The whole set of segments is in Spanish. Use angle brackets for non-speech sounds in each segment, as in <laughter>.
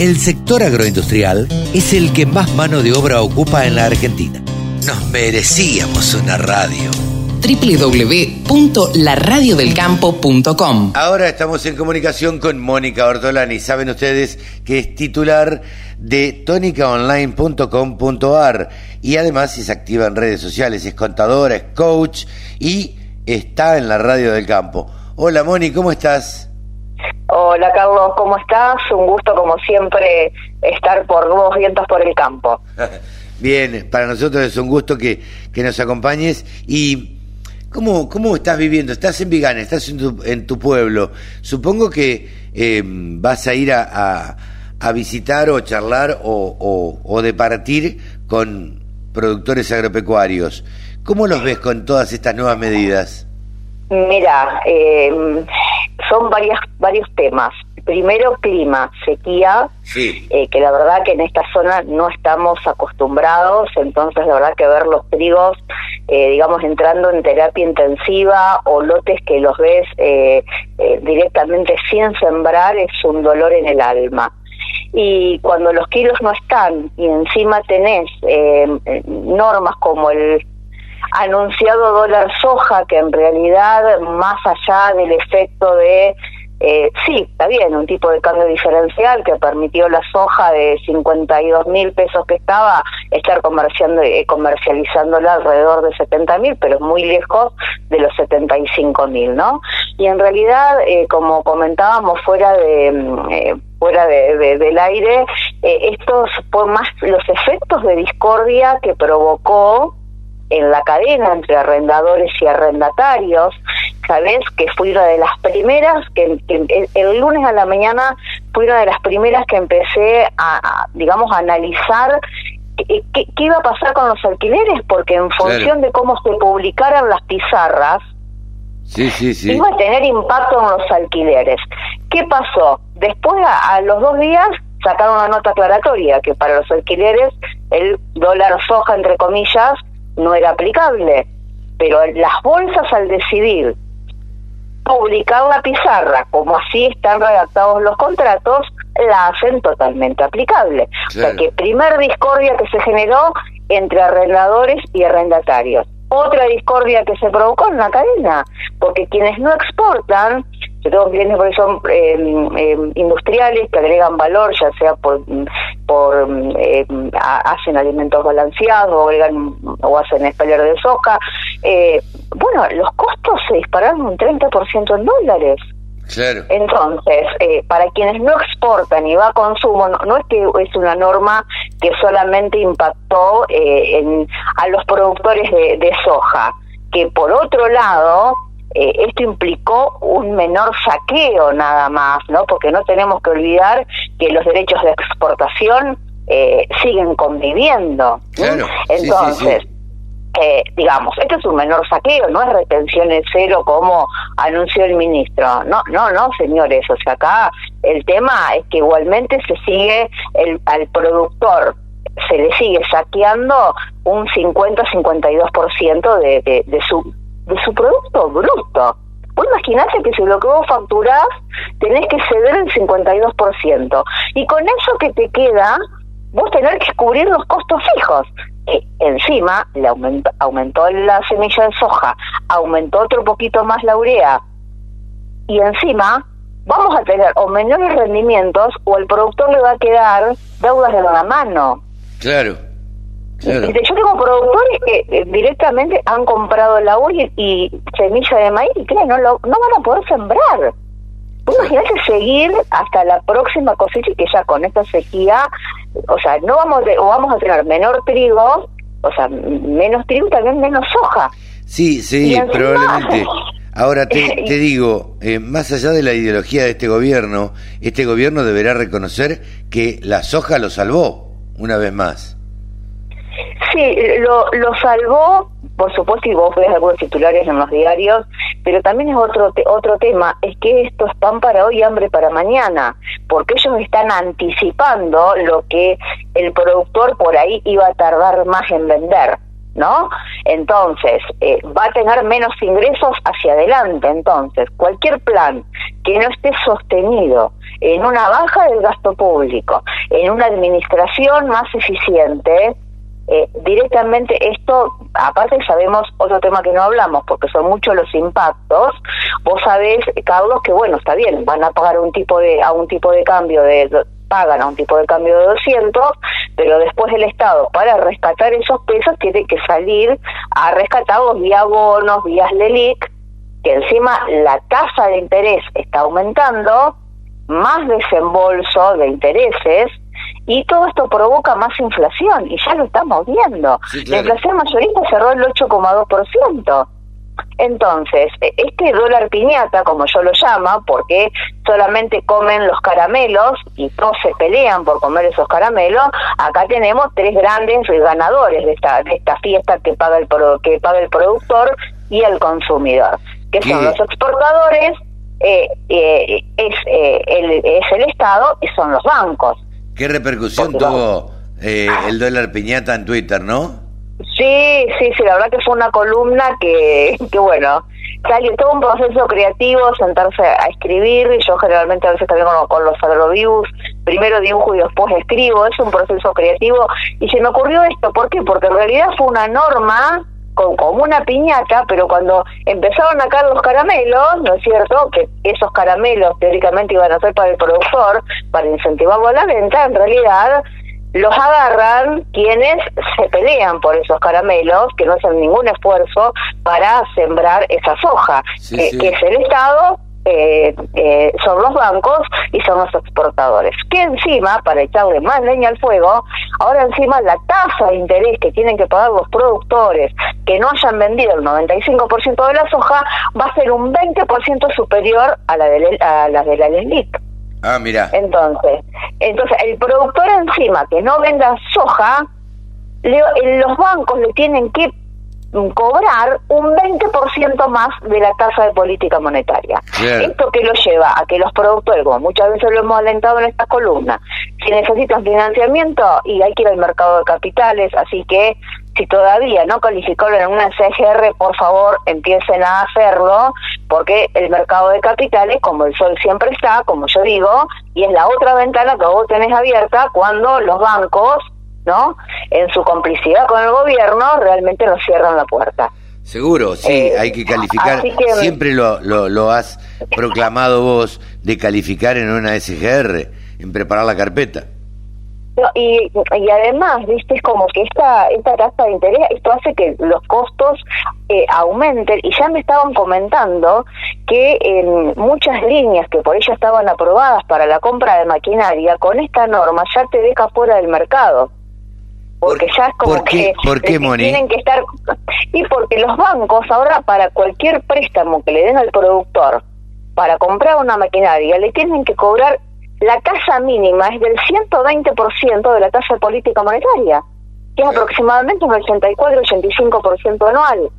El sector agroindustrial es el que más mano de obra ocupa en la Argentina. Nos merecíamos una radio. www.laradiodelcampo.com Ahora estamos en comunicación con Mónica Ortolani. Saben ustedes que es titular de tónicaonline.com.ar y además es activa en redes sociales, es contadora, es coach y está en la radio del campo. Hola Moni, ¿cómo estás? Hola Carlos, ¿cómo estás? Un gusto como siempre estar por nuevos vientos por el campo. <laughs> Bien, para nosotros es un gusto que, que nos acompañes y ¿cómo, ¿cómo estás viviendo? Estás en Vigana, estás en tu, en tu pueblo. Supongo que eh, vas a ir a, a, visitar o charlar o, o, o departir con productores agropecuarios. ¿Cómo los ves con todas estas nuevas medidas? Mira, eh, son varias, varios temas. Primero, clima, sequía, eh, que la verdad que en esta zona no estamos acostumbrados, entonces la verdad que ver los trigos, eh, digamos, entrando en terapia intensiva o lotes que los ves eh, directamente sin sembrar es un dolor en el alma y cuando los kilos no están y encima tenés normas como el anunciado dólar soja, que en realidad, más allá del efecto de, eh, sí, está bien, un tipo de cambio diferencial que permitió la soja de 52 mil pesos que estaba, estar comerciando, eh, comercializándola alrededor de 70 mil, pero muy lejos de los 75 mil, ¿no? Y en realidad, eh, como comentábamos fuera de... Mm, eh, fuera de, del aire, eh, estos por más los efectos de discordia que provocó en la cadena entre arrendadores y arrendatarios, sabes que fui una de las primeras que, el, lunes a la mañana fui una de las primeras que empecé a, digamos a analizar qué, qué, iba a pasar con los alquileres porque en función de cómo se publicaran las pizarras sí, sí, sí. iba a tener impacto en los alquileres. Qué pasó después a los dos días sacaron una nota aclaratoria que para los alquileres el dólar soja entre comillas no era aplicable, pero las bolsas al decidir publicar la pizarra, como así están redactados los contratos, la hacen totalmente aplicable. O sea que primer discordia que se generó entre arrendadores y arrendatarios. Otra discordia que se provocó en la cadena, porque quienes no exportan yo tengo clientes porque son eh, industriales que agregan valor, ya sea por, por eh, hacen alimentos balanceados o agregan o hacen espeler de soja. Eh, bueno, los costos se dispararon un 30% en dólares. Claro. Entonces, eh, para quienes no exportan y va a consumo, no, es que es una norma que solamente impactó eh, en, a los productores de, de soja, que por otro lado eh, esto implicó un menor saqueo nada más, ¿no? Porque no tenemos que olvidar que los derechos de exportación eh, siguen conviviendo. Entonces, Eh, digamos, esto es un menor saqueo, no es retención en cero como anunció el ministro. No, no, no, señores. O sea, acá el tema es que igualmente se sigue el, al productor se le sigue saqueando un 50-52% de, de, de su de su producto bruto. Vos imaginate que si lo que vos facturás tenés que ceder el 52%. Y con eso que te queda, vos tenés que cubrir los costos fijos. Eh, encima le aumentó, aumentó la semilla de soja, aumentó otro poquito más la urea. Y encima vamos a tener o menores rendimientos o el productor le va a quedar deudas de la mano. Claro. Yo tengo productores que eh, directamente han comprado la uva y, semilla de maíz y creen, no, lo, no van a poder sembrar. Imagínate seguir hasta la próxima cosecha y que ya con esta sequía, o sea, no vamos o vamos a tener menor trigo, o sea, menos trigo y también menos soja. Sí, sí, probablemente. <laughs> Ahora te, <laughs> te digo, eh, más allá de la ideología de este gobierno, este gobierno deberá reconocer que la soja lo salvó, una vez más. Sí, lo, lo salvó, por supuesto, y vos ves algunos titulares en los diarios, pero también es otro otro tema, es que esto es pan para hoy y hambre para mañana, porque ellos están anticipando lo que el productor por ahí iba a tardar más en vender. ¿no? Entonces, eh, va a tener menos ingresos hacia adelante. Entonces, cualquier plan que no esté sostenido en una baja del gasto público, en una administración más eficiente, eh, directamente esto, aparte sabemos otro tema que no hablamos, porque son muchos los impactos, vos sabés, Carlos, que bueno, está bien, van a pagar un tipo de, a un tipo de cambio de, pagan a un tipo de cambio de 200, pero después el Estado, para rescatar esos pesos, tiene que salir a rescatarlos vía bonos, vía LELIC, que encima la tasa de interés está aumentando, más desembolso de intereses, y todo esto provoca más inflación y ya lo estamos viendo. La inflación mayorista cerró el 8,2%. Entonces, e, este dólar piñata, como yo lo llamo, porque solamente comen los caramelos y todos se pelean por comer esos caramelos, acá tenemos tres grandes ganadores de esta, de esta fiesta que paga el, que paga el productor y el consumidor, que son los exportadores, eh, eh, es, eh, el, es el Estado y son los bancos. ¿Qué repercusión tuvo eh, el dólar piñata en Twitter, no? Sí, sí, sí, la verdad que fue una columna que, que bueno, salió todo un proceso creativo, sentarse a escribir, y yo generalmente a veces también con, con los agroviews, primero dibujo y después escribo, es un proceso creativo, y se me ocurrió esto, ¿por qué? Porque en realidad fue una norma como una piñata, pero cuando empezaron a caer los caramelos, ¿no es cierto? Que esos caramelos teóricamente iban a ser para el productor, para incentivarlo a la venta, en realidad los agarran quienes se pelean por esos caramelos, que no hacen ningún esfuerzo para sembrar esa soja, que es el Estado eh, eh, son los bancos y son los exportadores. Que encima, para echarle más leña al fuego, ahora encima la tasa de interés que tienen que pagar los productores que no hayan vendido el 95% de la soja va a ser un 20% superior a la de, a la, de la. Ah, mira. Entonces, entonces el productor encima que no venda soja, los bancos le tienen que cobrar un 20% más de la tasa de política monetaria. ¿Esto que lo lleva? A que los productores, como muchas veces lo hemos alentado en esta columna, si necesitan financiamiento y hay que ir al mercado de capitales, así que si todavía no calificaron en una CGR, por favor empiecen a hacerlo, porque el mercado de capitales, como el sol siempre está, como yo digo, y es la otra ventana que vos tenés abierta cuando los bancos ¿no? En su complicidad con el gobierno, realmente nos cierran la puerta. Seguro, sí, eh, hay que calificar. Siempre lo, lo, has proclamado vos de calificar en una SGR, en preparar la carpeta. y, y además, viste, es como que esta, esta tasa de interés, esto hace que los costos eh, aumenten. Y ya me estaban comentando que en muchas líneas que por ello estaban aprobadas para la compra de maquinaria, con esta norma ya te deja fuera del mercado porque ya es como que, tienen que estar y porque los bancos ahora para cualquier préstamo que le den al productor para comprar una maquinaria le tienen que cobrar la tasa mínima es del 120% de la tasa de política monetaria que es aproximadamente un 84-85% anual.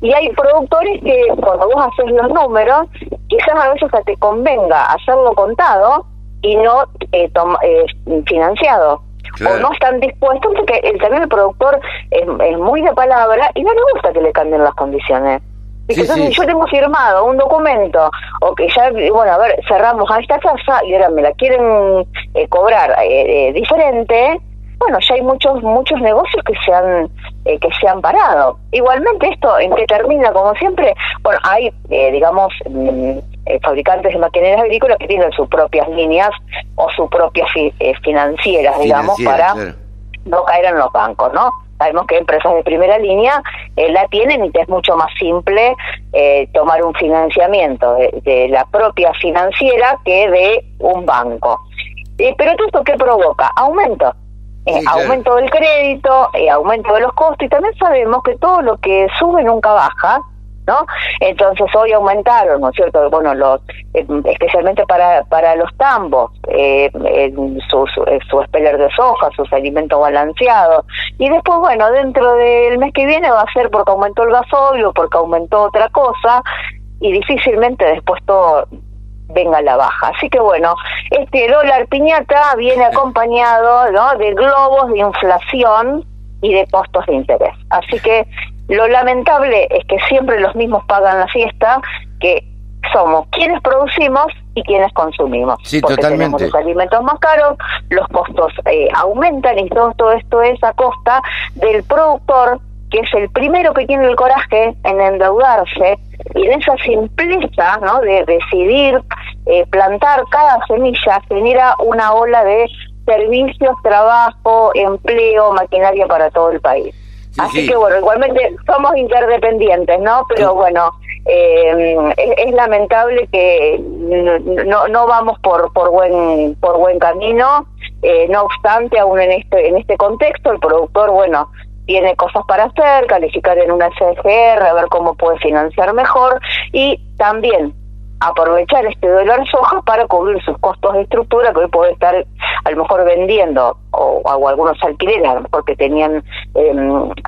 Y hay productores que cuando vos haces los números quizás a veces te convenga hacerlo contado y no eh, eh, financiado o no están dispuestos porque el, también el productor es, muy de palabra y no le gusta que le cambien las condiciones. Entonces, yo tengo firmado un documento o que ya, bueno, a ver, cerramos a esta casa y ahora me la quieren eh, cobrar eh, eh, diferente, bueno, ya hay muchos muchos negocios que se han que se han parado. Igualmente esto en que termina como siempre, bueno, hay digamos mm, eh, fabricantes de maquinarias agrícolas que tienen sus propias líneas o sus propias eh, financieras, digamos, para no caer en los bancos, ¿no? Sabemos que empresas de primera línea eh, la tienen y es mucho más simple tomar un financiamiento de, la propia financiera que de un banco. pero todo esto qué provoca? Aumento. Aumento del crédito, aumento de los costos y también sabemos que todo lo que sube nunca baja ¿no? Entonces hoy aumentaron, ¿no es cierto? Bueno, los, eh, especialmente para, para los tambos, eh, su, su, eh, su de soja, sus alimentos balanceados. Y después, bueno, dentro del mes que viene va a ser porque aumentó el gasoil o porque aumentó otra cosa y difícilmente después todo venga a la baja. Así que bueno, este dólar piñata viene acompañado ¿no? de globos de inflación y de costos de interés. Así que lo lamentable es que siempre los mismos pagan la fiesta, que somos quienes producimos y quienes consumimos. Sí, porque totalmente. tenemos los alimentos más caros, los costos eh, aumentan y todo, todo esto es a costa del productor que es el primero que tiene el coraje en endeudarse y en esa simpleza ¿no? de decidir eh, plantar cada semilla genera una ola de servicios, trabajo, empleo, maquinaria para todo el país. Así que bueno, igualmente somos interdependientes, ¿no? Pero bueno, eh, es, lamentable que no, no vamos por por buen por buen camino. Eh, no obstante, aún en este en este contexto, el productor, bueno, tiene cosas para hacer, calificar en una CGR, a ver cómo puede financiar mejor y también aprovechar este dólar soja para cubrir sus costos de estructura que hoy puede estar a lo mejor vendiendo o, algunos alquileres a lo mejor que tenían eh,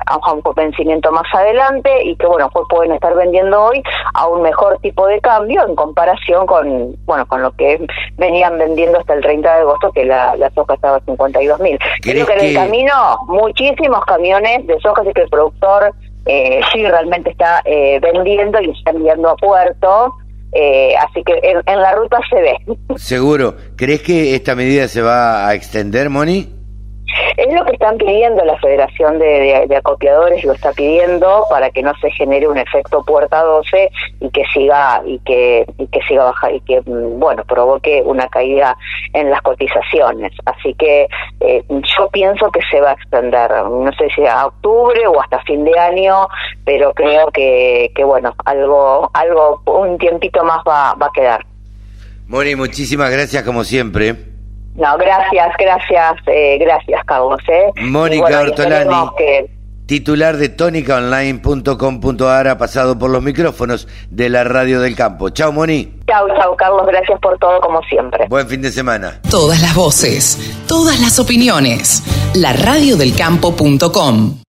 a un vencimiento más adelante y que bueno pues pueden estar vendiendo hoy a un mejor tipo de cambio en comparación con bueno con lo que venían vendiendo hasta el 30 de agosto que la, soja estaba a 52 mil. Creo que en el camino muchísimos camiones de soja así que el productor eh, sí realmente está eh, vendiendo y está enviando a puerto eh, así que en, la ruta se ve. Seguro. ¿Crees que esta medida se va a extender, Moni? Es lo que están pidiendo la Federación de, Acopiadores, lo está pidiendo para que no se genere un efecto puerta 12 y que siga y que y que siga bajar y que mm, bueno provoque una caída en las cotizaciones. Así que eh, yo pienso que se va a extender, no sé si a octubre o hasta fin de año, pero creo que, que bueno algo algo un tiempito más va, va a quedar. Moni, muchísimas gracias como siempre. No, gracias, gracias, eh, gracias, Carlos. Eh. Mónica Ortolani, titular de tónicaonline.com.ar, ha pasado por los micrófonos de la Radio del Campo. Chao, Moni. Chao, chao, Carlos, gracias por todo, como siempre. Buen fin de semana. Todas las voces, todas las opiniones. La radiodelcampo.com.